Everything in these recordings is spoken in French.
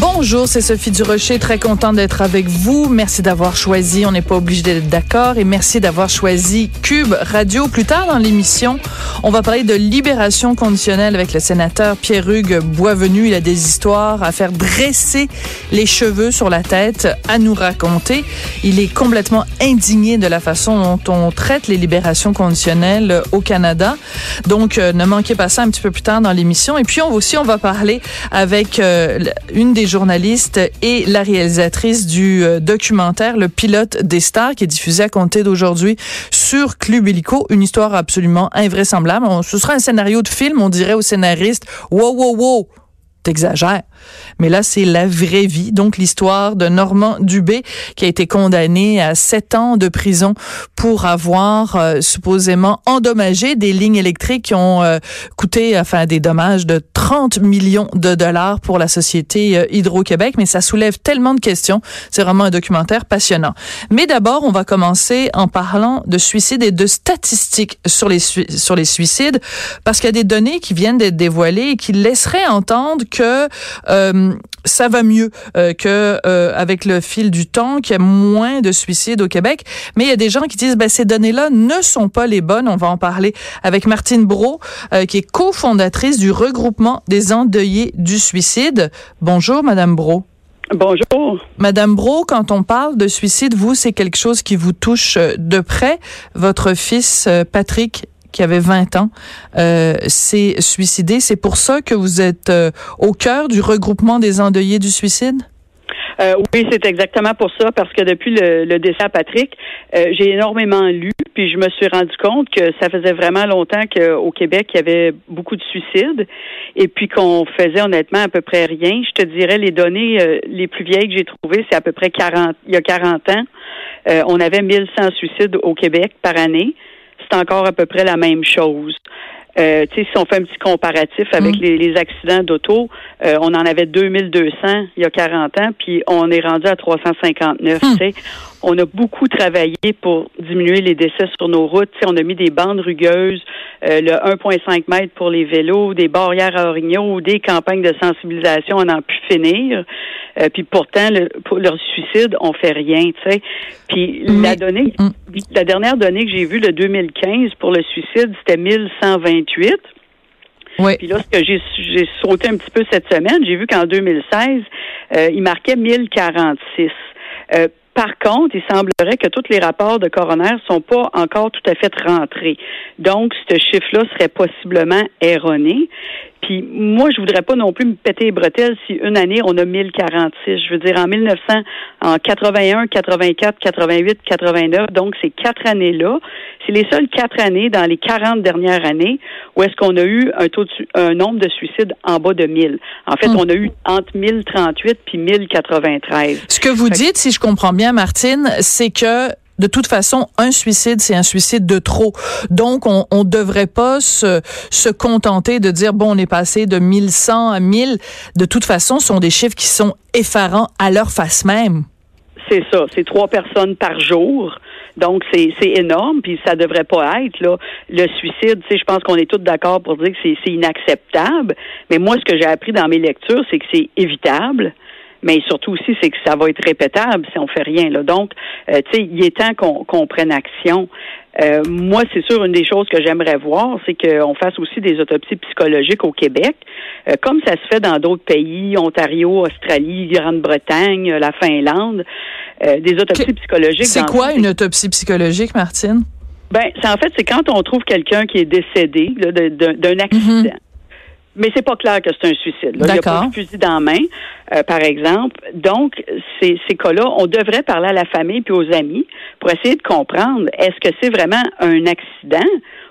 Bonjour, c'est Sophie Durocher, très contente d'être avec vous. Merci d'avoir choisi, on n'est pas obligé d'être d'accord, et merci d'avoir choisi Cube Radio. Plus tard dans l'émission, on va parler de libération conditionnelle avec le sénateur Pierre-Hugues Boisvenu. Il a des histoires à faire dresser les cheveux sur la tête, à nous raconter. Il est complètement indigné de la façon dont on traite les libérations conditionnelles au Canada. Donc, euh, ne manquez pas ça un petit peu plus tard dans l'émission. Et puis, on, aussi, on va parler avec euh, une des journalistes et la réalisatrice du euh, documentaire Le pilote des stars qui est diffusé à compter d'aujourd'hui sur Club Illico. Une histoire absolument invraisemblable. ce sera un scénario de film, on dirait au scénariste, wow, wow, wow, t'exagères. Mais là, c'est la vraie vie. Donc, l'histoire de Normand Dubé, qui a été condamné à sept ans de prison pour avoir euh, supposément endommagé des lignes électriques qui ont euh, coûté, enfin, des dommages de 30 millions de dollars pour la société euh, Hydro-Québec. Mais ça soulève tellement de questions. C'est vraiment un documentaire passionnant. Mais d'abord, on va commencer en parlant de suicides et de statistiques sur les, sur les suicides, parce qu'il y a des données qui viennent d'être dévoilées et qui laisseraient entendre que euh, ça va mieux euh, que euh, avec le fil du temps, qu'il y a moins de suicides au Québec. Mais il y a des gens qui disent ben ces données-là ne sont pas les bonnes. On va en parler avec Martine Bro, qui est cofondatrice du regroupement des endeuillés du suicide. Bonjour, Madame Bro. Bonjour. Madame Bro, quand on parle de suicide, vous, c'est quelque chose qui vous touche de près. Votre fils, Patrick, qui avait 20 ans, euh, s'est suicidé. C'est pour ça que vous êtes euh, au cœur du regroupement des endeuillés du suicide? Euh, oui, c'est exactement pour ça, parce que depuis le, décès à Patrick, euh, j'ai énormément lu, puis je me suis rendu compte que ça faisait vraiment longtemps qu'au Québec, il y avait beaucoup de suicides, et puis qu'on faisait honnêtement à peu près rien. Je te dirais, les données euh, les plus vieilles que j'ai trouvées, c'est à peu près 40, il y a 40 ans, on avait 1100 suicides au Québec par année c'est encore à peu près la même chose. Euh, si on fait un petit comparatif avec mm. les, accidents d'auto, euh, on en avait 2200 il y a 40 ans, puis on est rendu à 359. Mm. On a beaucoup travaillé pour diminuer les décès sur nos routes. on a mis des bandes rugueuses, euh, le 1,5 mètres pour les vélos, des barrières à orignaux, des campagnes de sensibilisation, on en pu finir. Euh, puis pourtant, le, pour leur suicide, on fait rien. sais. Puis la donnée, mm. la dernière donnée que j'ai vue, le 2015, pour le suicide, c'était 1128. Oui. Puis là, ce que j'ai, j'ai sauté un petit peu cette semaine, j'ai vu qu'en 2016, euh, il marquait 1046. Euh, par contre, il semblerait que tous les rapports de coroner sont pas encore tout à fait rentrés. Donc, ce chiffre-là serait possiblement erroné. Puis moi, je voudrais pas non plus me péter les bretelles si une année on a 1046. Je veux dire en 1900, en 81, 84, 88, 89. Donc ces quatre années-là, c'est les seules quatre années dans les 40 dernières années où est-ce qu'on a eu un taux de, un nombre de suicides en bas de 1000. En fait, hmm. on a eu entre 1038 puis 1093. Ce que vous dites, si je comprends bien, Martine, c'est que de toute façon, un suicide, c'est un suicide de trop. Donc, on ne devrait pas se, contenter de dire, bon, on est passé de 1100 à 1000. De toute façon, ce sont des chiffres qui sont effarants à leur face même. C'est ça, c'est trois personnes par jour. Donc, c'est énorme, puis ça devrait pas être. là. Le suicide, tu sais, je pense qu'on est tous d'accord pour dire que c'est inacceptable. Mais moi, ce que j'ai appris dans mes lectures, c'est que c'est évitable mais surtout aussi, c'est que ça va être répétable si on fait rien. Là. Donc, euh, tu sais, il est temps qu'on prenne action. Euh, moi, c'est sûr, une des choses que j'aimerais voir, c'est qu'on fasse aussi des autopsies psychologiques au Québec, euh, comme ça se fait dans d'autres pays, Ontario, Australie, Grande-Bretagne, la Finlande, des autopsies psychologiques. C'est quoi une autopsie psychologique, Martine? Ben, en fait, c'est quand on trouve quelqu'un qui est décédé d'un accident. Mm-hmm. Mais c'est pas clair que c'est un suicide. Il n'y a pas de fusil dans la main, euh, par exemple. Donc, ces, ces cas-là, on devrait parler à la famille puis aux amis pour essayer de comprendre est-ce que c'est vraiment un accident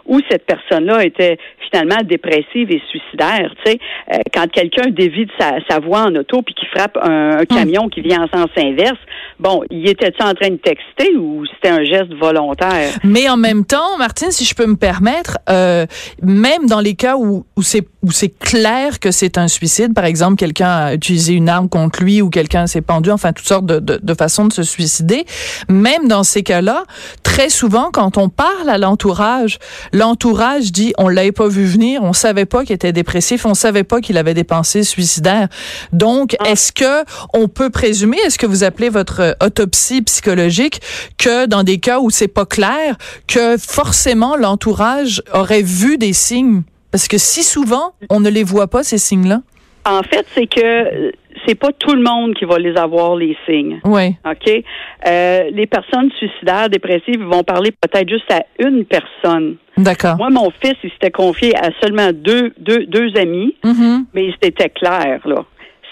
ou cette personne-là était finalement dépressive et suicidaire. Tu sais, euh, quand quelqu'un dévie sa, sa voix en auto puis qui frappe un, un camion qui vient en sens inverse, bon, il était-tu en train de texter ou c'était un geste volontaire? Mais en même temps, Martine, si je peux me permettre, euh, même dans les cas où, où c'est où c'est clair que c'est un suicide, par exemple, quelqu'un a utilisé une arme contre lui ou quelqu'un s'est pendu, enfin toutes sortes de, de, de façons de se suicider. Même dans ces cas-là, très souvent, quand on parle à l'entourage, l'entourage dit on l'avait pas vu venir, on savait pas qu'il était dépressif, on savait pas qu'il avait des pensées suicidaires. Donc, Ah. est-ce que on peut présumer, est-ce que vous appelez votre euh, autopsie psychologique, que dans des cas où c'est pas clair, que forcément l'entourage aurait vu des signes? Parce que si souvent, on ne les voit pas, ces signes-là. En fait, c'est que euh, c'est pas tout le monde qui va les avoir les signes. Oui. OK? Euh, les personnes suicidaires, dépressives, vont parler peut-être juste à une personne. D'accord. Moi, mon fils, il s'était confié à seulement deux, deux, deux amis, Mhm. mais c'était clair, là.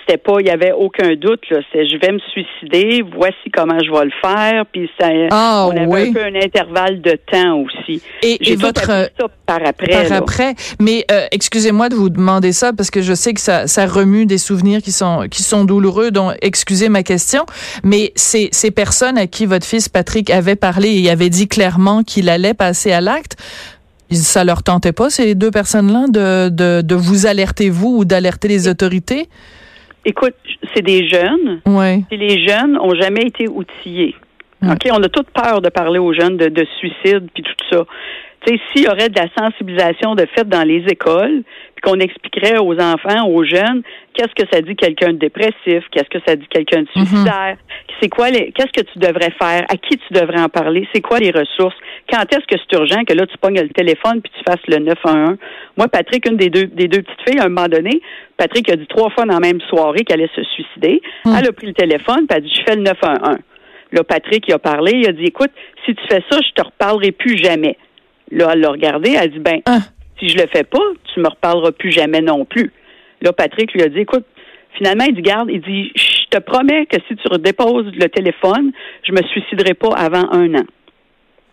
C'était pas, il y avait aucun doute, là. C'est, je vais me suicider, voici comment je vais le faire, puis ça, Ah, on avait oui. un peu un intervalle de temps aussi. Et, J'ai et tout votre ça par après. par là. après, mais euh, excusez-moi de vous demander ça parce que je sais que ça, ça remue des souvenirs qui sont qui sont douloureux. Donc excusez ma question, mais ces ces personnes à qui votre fils Patrick avait parlé et avait dit clairement qu'il allait passer à l'acte. Ça leur tentait pas ces deux personnes-là de, de de vous alerter vous ou d'alerter les autorités? Écoute, c'est des jeunes, Ouais. puis les jeunes ont jamais été outillés. OK, on a toute peur de parler aux jeunes de, de suicide puis tout ça. Tu sais, s'il y aurait de la sensibilisation de fait dans les écoles, puis qu'on expliquerait aux enfants, aux jeunes, qu'est-ce que ça dit quelqu'un de dépressif, qu'est-ce que ça dit quelqu'un de suicidaire, c'est quoi les, qu'est-ce que tu devrais faire, à qui tu devrais en parler, c'est quoi les ressources, quand est-ce que c'est urgent que là tu pognes le téléphone puis tu fasses le 911. Moi, Patrick, une des deux, des deux petites filles, à un moment donné, Patrick a dit trois fois dans la même soirée qu'elle allait se suicider. Mm. Elle a pris le téléphone puis elle a dit, je fais le 911. Là, Patrick, il a parlé, il a dit, écoute, si tu fais ça, je te reparlerai plus jamais. Là, elle l'a regardé, elle a dit, ben, Ah. si je le fais pas, tu me reparleras plus jamais non plus. Là, Patrick lui a dit, écoute, finalement, il dit, garde, il dit, je te promets que si tu redéposes le téléphone, je me suiciderai pas avant un an.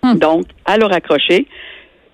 Hmm. Donc, elle a raccroché.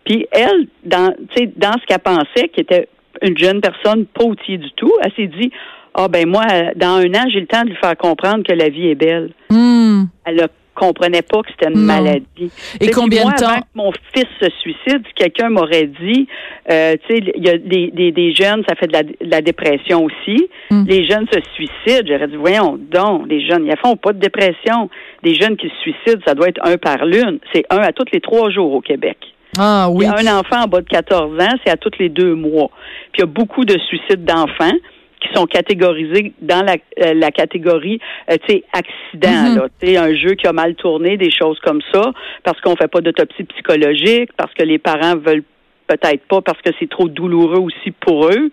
Puis elle, dans, ce qu'elle pensait, qui était une jeune personne pas outillée du tout, elle s'est dit, ah ben moi, dans un an, j'ai le temps de lui faire comprendre que la vie est belle. Hmm. Elle ne comprenait pas que c'était une Non. maladie. Et combien moi, de temps? Avant que mon fils se suicide, quelqu'un m'aurait dit, euh, tu sais, il y a des, des, des jeunes, ça fait de la, de la dépression aussi. Mm. Les jeunes se suicident. J'aurais dit, voyons donc, les jeunes, ils font pas de dépression. Des jeunes qui se suicident, ça doit être un par lune. C'est un à tous les trois jours au Québec. Ah oui. Il y a un enfant en bas de 14 ans, c'est à tous les deux mois. Puis il y a beaucoup de suicides d'enfants qui sont catégorisés dans la, euh, la catégorie, euh, tu sais, accident, Mhm. là, tu sais, un jeu qui a mal tourné, des choses comme ça, parce qu'on fait pas d'autopsie psychologique, parce que les parents veulent peut-être pas, parce que c'est trop douloureux aussi pour eux.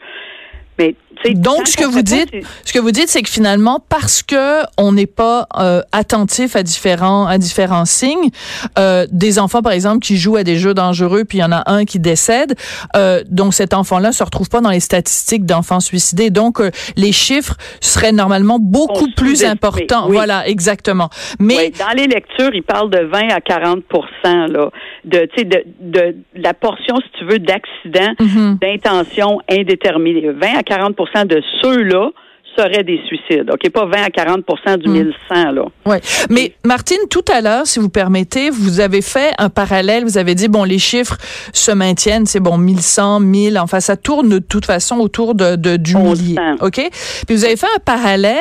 Mais, Donc, ce que vous pas, dites, ce que vous dites, c'est que finalement, parce que on n'est pas euh, attentif à différents à différents signes, euh, des enfants, par exemple, qui jouent à des jeux dangereux, puis il y en a un qui décède, euh, donc cet enfant-là se retrouve pas dans les statistiques d'enfants suicidés. Donc, euh, les chiffres seraient normalement beaucoup plus importants. oui. Voilà, exactement. Mais Oui, dans les lectures, il parle de 20 à 40% là, de, tu sais, de, de la portion, si tu veux, d'accidents Mhm. d'intention indéterminée. 20 à 40 de ceux-là seraient des suicides. OK, pas 20 à 40 du Mm. 1100, là. Ouais. Mais Martine, tout à l'heure, si vous permettez, vous avez fait un parallèle. Vous avez dit bon, les chiffres se maintiennent, c'est bon, 1100, 1000. Enfin, ça tourne de toute façon autour de, de du millier. Ok? Puis vous avez fait un parallèle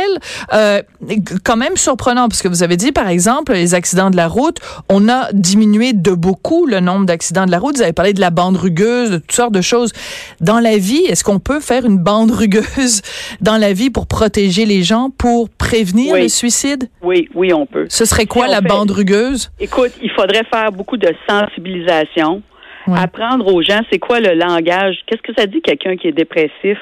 euh, quand même surprenant parce que vous avez dit par exemple les accidents de la route, on a diminué de beaucoup le nombre d'accidents de la route. Vous avez parlé de la bande rugueuse, de toutes sortes de choses. Dans la vie, est-ce qu'on peut faire une bande rugueuse dans la vie pour protéger les gens, pour prévenir Oui. le suicide? Oui, oui, on peut. Ce serait quoi Si la fait- bande rugueuse? Écoute, il faudrait faire beaucoup de sensibilisation, Ouais. apprendre aux gens c'est quoi le langage, qu'est-ce que ça dit quelqu'un qui est dépressif,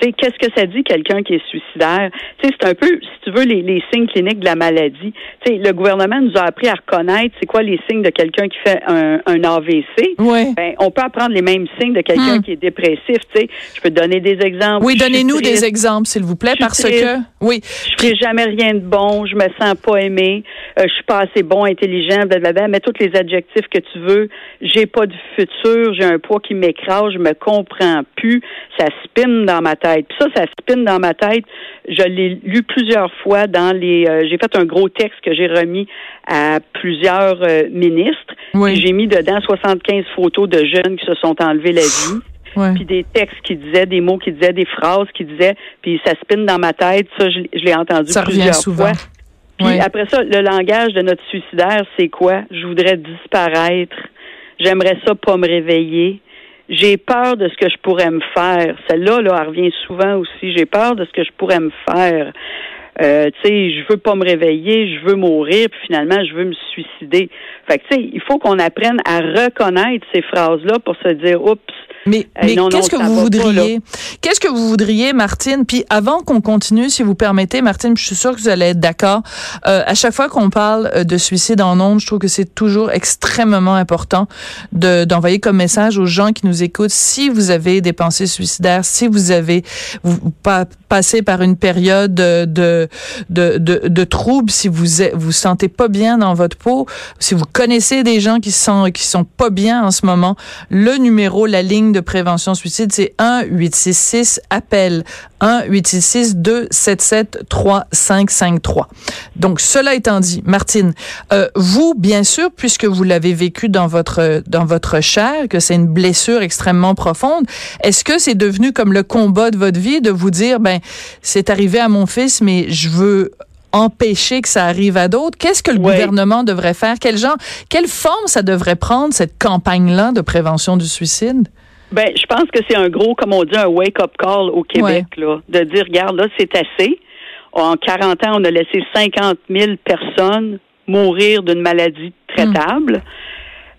qu'est-ce que ça dit quelqu'un qui est suicidaire? C'est un peu, si tu veux, les, les signes cliniques de la maladie. Tu sais, le gouvernement nous a appris à reconnaître c'est quoi les signes de quelqu'un qui fait un, un AVC. Oui. Ben, on peut apprendre les mêmes signes de quelqu'un Hmm. qui est dépressif. Tu sais, je peux te donner des exemples. Oui, donnez-nous des exemples, s'il vous plaît, parce triste. que, oui, Je ferai jamais rien de bon, je me sens pas aimé, euh, je suis pas assez bon, intelligent, blablabla, mets tous les adjectifs que tu veux. J'ai pas de futur, j'ai un poids qui m'écrase, je me comprends plus, ça spinne dans ma tête. Puis ça, ça spinne dans ma tête. Je l'ai lu plusieurs fois dans les. euh, j'ai fait un gros texte que j'ai remis à plusieurs euh, ministres. Oui. J'ai mis dedans 75 photos de jeunes qui se sont enlevés la vie puis des textes qui disaient, des mots qui disaient, des phrases qui disaient, puis ça spinne dans ma tête. Ça, je, l'ai- je l'ai entendu Ça revient plusieurs souvent. fois. Puis après ça, le langage de notre suicidaire, c'est quoi? Je voudrais disparaître. J'aimerais ça pas me réveiller. J'ai peur de ce que je pourrais me faire. Celle-là, là, elle revient souvent aussi. J'ai peur de ce que je pourrais me faire. Euh, tu sais, je veux pas me réveiller, je veux mourir, puis finalement, je veux me suicider. Fait que, tu sais, il faut qu'on apprenne à reconnaître ces phrases-là pour se dire, oups, Mais, non, qu'est-ce que vous pas, voudriez? Qu'est-ce que vous voudriez, Martine? Puis avant qu'on continue, si vous permettez, Martine, je suis sûre que vous allez être d'accord. Euh, à chaque fois qu'on parle euh, de suicide en ondes, je trouve que c'est toujours extrêmement important de d'envoyer comme message aux gens qui nous écoutent. Si vous avez des pensées suicidaires, si vous avez vous, vous pa- passé par une période de de de, troubles, si vous vous sentez pas bien dans votre peau, si vous connaissez des gens qui sont qui sont pas bien en ce moment, le numéro, la ligne de prévention suicide, c'est 1 866 appel 1 866 277 3553. Donc cela étant dit, Martine, euh, vous bien sûr puisque vous l'avez vécu dans votre dans votre chair, que c'est une blessure extrêmement profonde, est-ce que c'est devenu comme le combat de votre vie de vous dire ben c'est arrivé à mon fils mais je veux empêcher que ça arrive à d'autres. Qu'est-ce que le Ouais. gouvernement devrait faire? Quel genre, quelle forme ça devrait prendre, cette campagne-là de prévention du suicide? Ben, je pense que c'est un gros, comme on dit, un wake-up call au Québec, là, de dire, regarde, là, c'est assez. En 40 ans, on a laissé 50 000 personnes mourir d'une maladie traitable.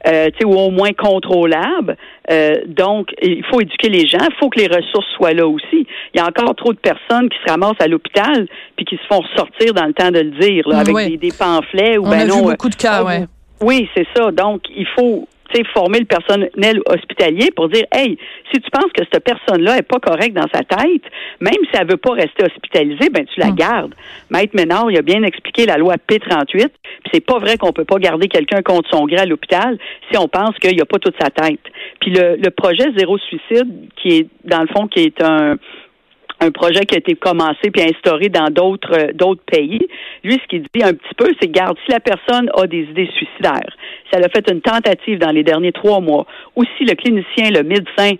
Euh, ou au moins contrôlable. Euh, donc, il faut éduquer les gens. Il faut que les ressources soient là aussi. Il y a encore trop de personnes qui se ramassent à l'hôpital puis qui se font ressortir dans le temps de le dire, là, Mm, avec des, des pamphlets ou On ben a non. vu euh, beaucoup de cas, ah, ouais. Oui, c'est ça. Donc, il faut former le personnel hospitalier pour dire, hey, si tu penses que cette personne-là est pas correcte dans sa tête, même si elle veut pas rester hospitalisée, ben tu la Mm. gardes. Maître Ménard, il a bien expliqué la loi P38, puis c'est pas vrai qu'on peut pas garder quelqu'un contre son gré à l'hôpital si on pense qu'il a pas toute sa tête. Puis le, le projet Zéro Suicide, qui est, dans le fond, qui est un un projet qui a été commencé puis instauré dans d'autres euh, d'autres pays. Lui, ce qu'il dit un petit peu, c'est garde si la personne a des idées suicidaires, si elle a fait une tentative dans les derniers trois mois, ou si le clinicien, le médecin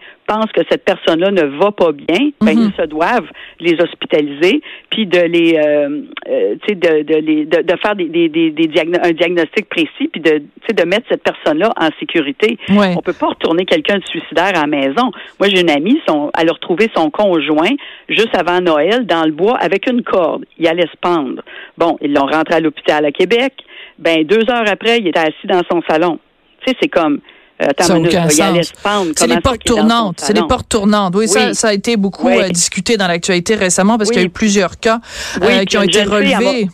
que cette personne-là ne va pas bien, ben Mhm. ils se doivent les hospitaliser puis de les, euh, euh, tu sais, de, de les de, de faire des, des, des, des diagno- un diagnostic précis puis de, de mettre cette personne-là en sécurité. Ouais. On peut pas retourner quelqu'un de suicidaire à la maison. Moi, j'ai une amie, son, elle a retrouvé son conjoint juste avant Noël dans le bois avec une corde. Il allait se pendre. Bon, ils l'ont rentré à l'hôpital à Québec. Ben, deux heures après, il était assis dans son salon. Tu sais, c'est comme, Ça minute, aucun sens. pendre. C'est les portes tournantes. C'est les portes tournantes. Oui, Ça, Oui. ça a été beaucoup Oui. euh, discuté dans l'actualité récemment parce Oui. qu'il y a eu plusieurs cas euh, qui ont été relevés.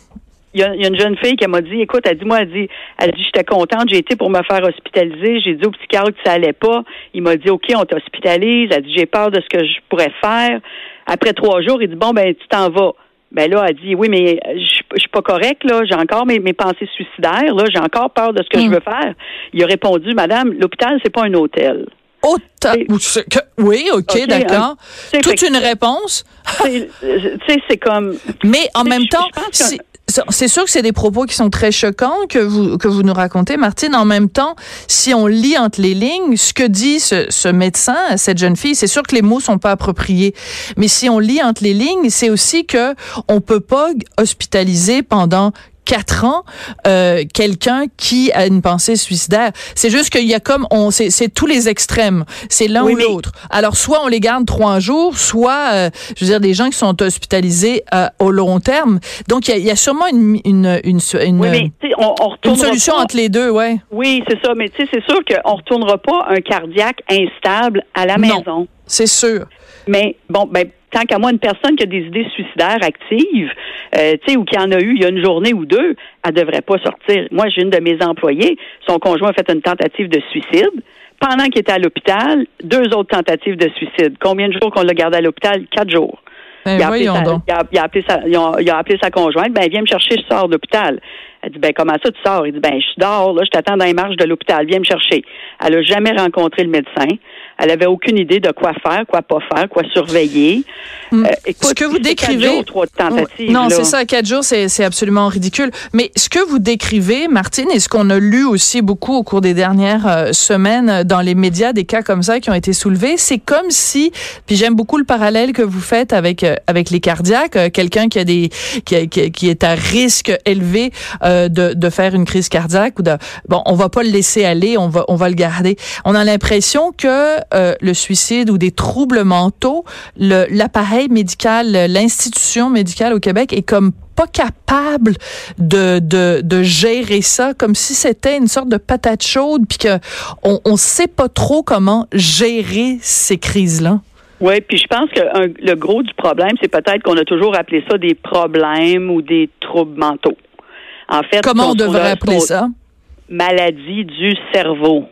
Il y, a, il y a une jeune fille qui m'a dit, écoute, elle dit, moi, elle dit, elle dit, j'étais contente, j'ai été pour me faire hospitaliser, j'ai dit au psychiatre que ça allait pas. Il m'a dit, OK, on t'hospitalise. Elle dit, j'ai peur de ce que je pourrais faire. Après trois jours, il dit, bon, ben, tu t'en vas. Ben là, elle dit, oui, mais je je suis pas correct, là. J'ai encore mes, mes pensées suicidaires, là. J'ai encore peur de ce que je Hmm. veux faire. Il a répondu, madame, l'hôpital, c'est pas un hôtel. Que- oui, OK, OK, d'accord. C'est- Toute une réponse? c'est- Tu sais, c'est comme, Mais en même temps, je pense que- c'est- sûr que c'est des propos qui sont très choquants que vous que vous nous racontez, Martine. En même temps, si on lit entre les lignes, ce que dit ce, ce médecin, cette jeune fille, c'est sûr que les mots sont pas appropriés. Mais si on lit entre les lignes, c'est aussi que on peut pas hospitaliser pendant quatre ans euh, quelqu'un qui a une pensée suicidaire. C'est juste qu'il y a comme on c'est c'est tous les extrêmes. C'est l'un Oui, ou l'autre. Alors soit on les garde trois jours, soit euh, je veux dire des gens qui sont hospitalisés euh, au long terme. Donc il y y a sûrement une une une, une, oui, mais, tu sais, on, on une retournera solution pas- entre les deux, ouais. Oui, c'est ça. Mais tu sais, c'est sûr qu'on retournera pas un cardiaque instable à la Non. maison. C'est sûr. Mais bon, ben tant qu'à moi, une personne qui a des idées suicidaires actives, euh, tu sais, ou qui en a eu il y a une journée ou deux, elle devrait pas sortir. Moi, j'ai une de mes employées, son conjoint a fait une tentative de suicide. Pendant qu'il était à l'hôpital, deux autres tentatives de suicide. Combien de jours qu'on l'a gardé à l'hôpital? Quatre jours. Il, a appelé voyons sa, donc. il, a, il a appelé sa, il a- il a appelé sa conjointe. Ben, viens me chercher, je sors de l'hôpital. Elle dit, ben, comment ça, tu sors? Il dit, ben, je dors, là, je t'attends dans les marches de l'hôpital. Viens me chercher. Elle a jamais rencontré le médecin. Elle avait aucune idée de quoi faire, quoi pas faire, quoi surveiller. Hmm. Euh, écoute, Ce que vous décrivez- jours, trois tentatives. non, c'est ça. Quatre jours, c'est c'est absolument ridicule. Mais ce que vous décrivez, Martine, et ce qu'on a lu aussi beaucoup au cours des dernières euh, semaines euh, dans les médias, des cas comme ça qui ont été soulevés, c'est comme si, puis j'aime beaucoup le parallèle que vous faites avec avec les cardiaques, quelqu'un qui a des qui, a- qui, qui est à risque élevé euh, de, de faire une crise cardiaque ou de bon, on va pas le laisser aller, on va on va le garder. On a l'impression que euh, le suicide ou des troubles mentaux, l'appareil médical, l'institution médicale au Québec est comme pas capable de, de, de gérer ça comme si c'était une sorte de patate chaude puis que on, on sait pas trop comment gérer ces crises-là. Oui, puis je pense que un- le gros du problème, c'est peut-être qu'on a toujours appelé ça des problèmes ou des troubles mentaux. En fait, Comment on sont- devrait appeler ça? maladie du cerveau.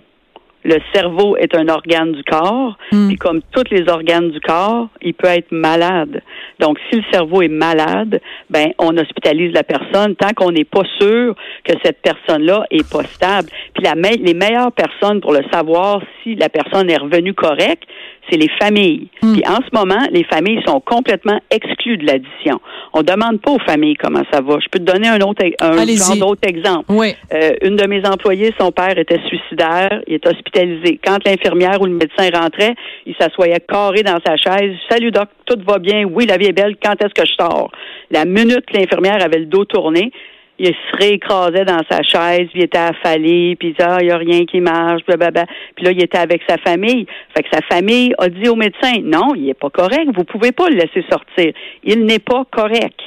Le cerveau est un organe du corps, Hmm. puis comme tous les organes du corps, il peut être malade. Donc, si le cerveau est malade, ben on hospitalise la personne tant qu'on n'est pas sûr que cette personne-là est pas stable. Puis la me- les meilleures personnes pour le savoir si la personne est revenue correcte, c'est les familles. Hmm. Puis en ce moment, les familles sont complètement exclues de l'addition. On demande pas aux familles comment ça va. Je peux te donner un autre un Allez-y. genre d'autre exemple. Oui. Euh, une de mes employées, son père était suicidaire, il est hospitalisé. Quand l'infirmière ou le médecin rentrait, il s'assoyait carré dans sa chaise. Salut doc, tout va bien. Oui, la vie est belle. Quand est-ce que je sors? La minute que l'infirmière avait le dos tourné, il se réécrasait dans sa chaise, puis il était affalé, puis il disait, ah, il n'y a rien qui marche, blablabla. Puis là, il était avec sa famille. Fait que sa famille a dit au médecin, non, il est pas correct, vous pouvez pas le laisser sortir. Il n'est pas correct.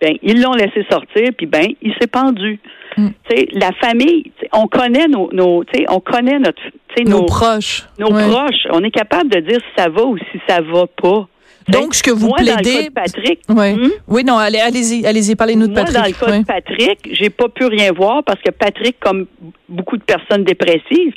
Ben, ils l'ont laissé sortir, puis ben, il s'est pendu. Mm. Tu sais, la famille, on connaît nos, nos on connaît notre, Nos, nos, proches. nos Ouais. proches. On est capable de dire si ça va ou si ça va pas. Donc, ce que vous moi, dans le cas plaidez. de Patrick, Ouais. Hmm? Oui, non, allez, allez-y, allez-y, parlez-nous de moi, Patrick. dans le cas Ouais. de Patrick, j'ai pas pu rien voir parce que Patrick, comme beaucoup de personnes dépressives,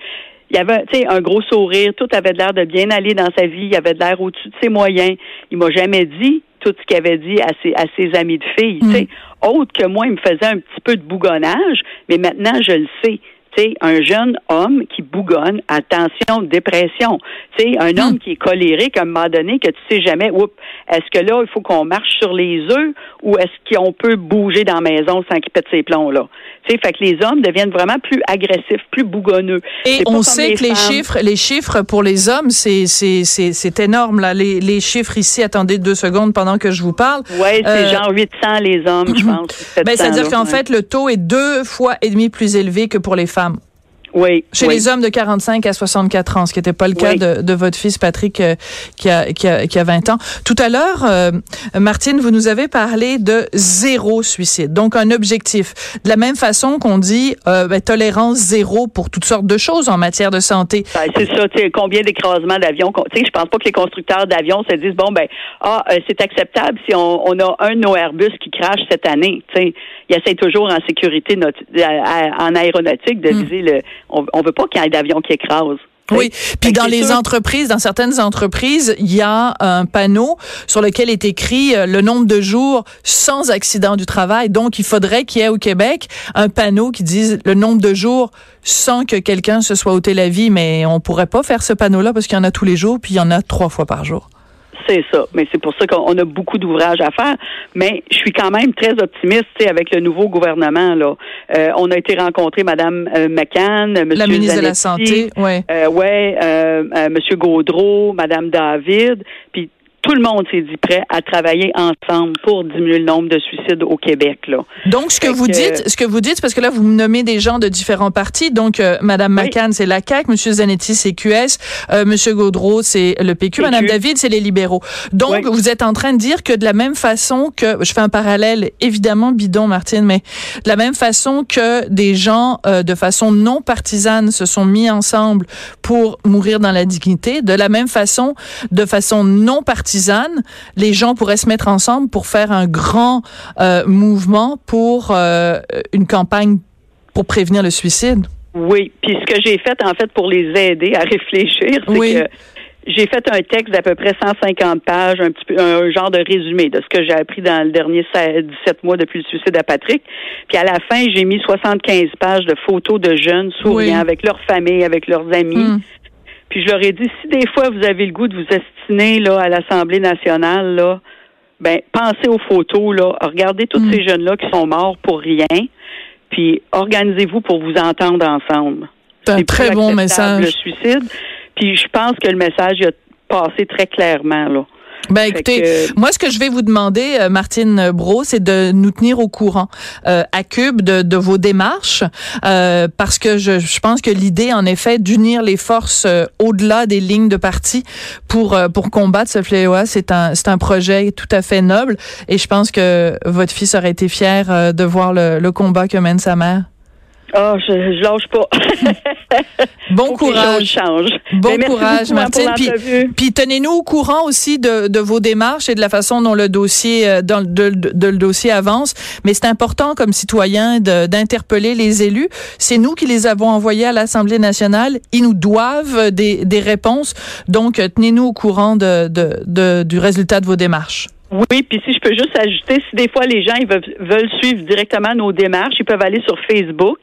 il avait, tu sais, un gros sourire, tout avait l'air de bien aller dans sa vie, il avait de l'air au-dessus de ses moyens. Il m'a jamais dit tout ce qu'il avait dit à ses, à ses amis de filles, tu sais. Autre que moi, il me faisait un petit peu de bougonnage, mais maintenant, je le sais. Sais, un jeune homme qui bougonne, attention, dépression. Tu sais, un homme qui est colérique à un moment donné, que tu sais jamais, oups, est-ce que là, il faut qu'on marche sur les œufs ou est-ce qu'on peut bouger dans la maison sans qu'il pète ses plombs, là? Tu sais, fait que les hommes deviennent vraiment plus agressifs, plus bougonneux. Et on sait que les femmes. chiffres, les chiffres pour les hommes, c'est c'est c'est c'est énorme là. Les, les chiffres ici, attendez deux secondes pendant que je vous parle. Ouais, c'est Euh, genre 800 les hommes, je pense. Ben, 700, c'est-à-dire qu'en ouais. fait, le taux est deux fois et demi plus élevé que pour les femmes. Oui, Chez oui. les hommes de 45 à 64 ans, ce qui n'était pas le cas Oui. de, de votre fils Patrick euh, qui, a, qui, a, qui a 20 ans. Tout à l'heure, euh, Martine, vous nous avez parlé de zéro suicide, donc un objectif. De la même façon qu'on dit euh, ben, tolérance zéro pour toutes sortes de choses en matière de santé. Ben, c'est ça, tu sais, combien d'écrasements d'avions. qu'on- Tu sais, je pense pas que les constructeurs d'avions se disent bon ben ah euh, c'est acceptable si on, on a un de nos Airbus qui crache cette année. Tu sais, ils essaient toujours en sécurité notre- à- à- en aéronautique de viser le. On, on veut pas qu'il y ait d'avions qui écrasent. Oui, puis dans les sûr- entreprises, dans certaines entreprises, il y a un panneau sur lequel est écrit euh, le nombre de jours sans accident du travail. Donc, il faudrait qu'il y ait au Québec un panneau qui dise le nombre de jours sans que quelqu'un se soit ôté la vie, mais on pourrait pas faire ce panneau-là parce qu'il y en a tous les jours, puis il y en a trois fois par jour. C'est ça. Mais c'est pour ça qu'on a beaucoup d'ouvrages à faire. Mais je suis quand même très optimiste tu sais, avec le nouveau gouvernement. Là. Euh, on a été rencontrer Mme euh, McCann, M. La ministre de la Santé, ouais. Euh, ouais, euh, euh, Monsieur Gaudreau, Madame David, puis tout le monde s'est dit prêt à travailler ensemble pour diminuer le nombre de suicides au Québec. Là. Donc, ce que vous dites, ce que vous dites, parce que là, vous me nommez des gens de différents partis. Donc, euh, Madame Oui. McCann, c'est la CAQ, Monsieur Zanetti, c'est QS, euh, Monsieur Gaudreau, c'est le PQ, PQ. Madame David, c'est les libéraux. Donc, Oui. vous êtes en train de dire que de la même façon que, je fais un parallèle évidemment bidon, Martine, mais de la même façon que des gens euh, de façon non partisane se sont mis ensemble pour mourir dans la dignité, de la même façon, de façon non partisane, partisane, les gens pourraient se mettre ensemble pour faire un grand euh, mouvement pour euh, une campagne pour prévenir le suicide. Oui, puis ce que j'ai fait en fait pour les aider à réfléchir, c'est que j'ai fait un texte d'à peu près 150 pages, un petit peu un genre de résumé de ce que j'ai appris dans le dernier 17 mois depuis le suicide à Patrick. Puis à la fin, j'ai mis 75 pages de photos de jeunes souriants avec leur famille, avec leurs amis. Hmm. Puis je leur ai dit si des fois vous avez le goût de vous estiner là à l'Assemblée nationale là, ben pensez aux photos là, regardez tous hmm. ces jeunes là qui sont morts pour rien. Puis organisez-vous pour vous entendre ensemble. C'est un très bon message. Le suicide. Puis je pense que le message a passé très clairement là. Ben écoutez, moi ce que je vais vous demander, euh, Martine Bro, c'est de nous tenir au courant euh, à Cube de, de vos démarches, euh, parce que je, je, pense que l'idée, en effet, d'unir les forces euh, au-delà des lignes de parti pour pour combattre ce fléau, c'est un c'est un projet tout à fait noble, et je pense que votre fils aurait été fier de voir le, le combat que mène sa mère. Ah, oh, je, je lâche pas. bon courage. change. Bon courage, Martine. Puis, puis tenez-nous au courant aussi de, de, vos démarches et de la façon dont le dossier, euh, dans, de, de, le dossier avance. Mais c'est important comme citoyen d'interpeller les élus. C'est nous qui les avons envoyés à l'Assemblée nationale. Ils nous doivent des, des réponses. Donc, tenez-nous au courant de, du résultat de vos démarches. Oui, puis si je peux juste ajouter, si des fois les gens ils veulent, suivre directement nos démarches, ils peuvent aller sur Facebook,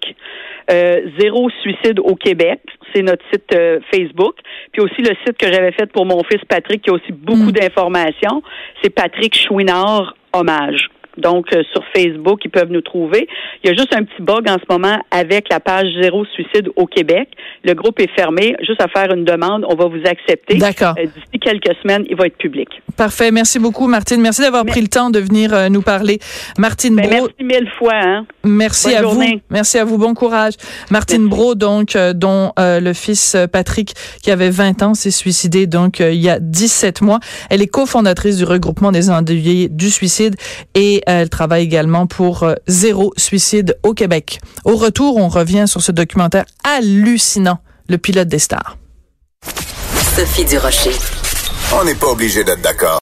euh, Zéro Suicide au Québec, c'est notre site euh, Facebook, puis aussi le site que j'avais fait pour mon fils Patrick, qui a aussi beaucoup mm. d'informations, c'est Patrick Chouinard Hommage. Donc, euh, sur Facebook, ils peuvent nous trouver. Il y a juste un petit bug en ce moment avec la page Zéro Suicide au Québec. Le groupe est fermé. Juste à faire une demande, on va vous accepter. D'accord. Euh, d'ici quelques semaines, il va être public. Parfait. Merci beaucoup, Martine. Merci d'avoir pris le temps de venir euh, nous parler. Martine ben, Merci mille fois. Hein. Merci à vous. Merci à vous. Bon courage. Martine Bro, donc, dont le fils Patrick, qui avait 20 ans, s'est suicidé donc il y a 17 mois. Elle est cofondatrice du regroupement des endeuillés du suicide et elle travaille également pour euh, Zéro Suicide au Québec. Au retour, on revient sur ce documentaire hallucinant, Le pilote des stars. Sophie Durocher. On n'est pas obligé d'être d'accord.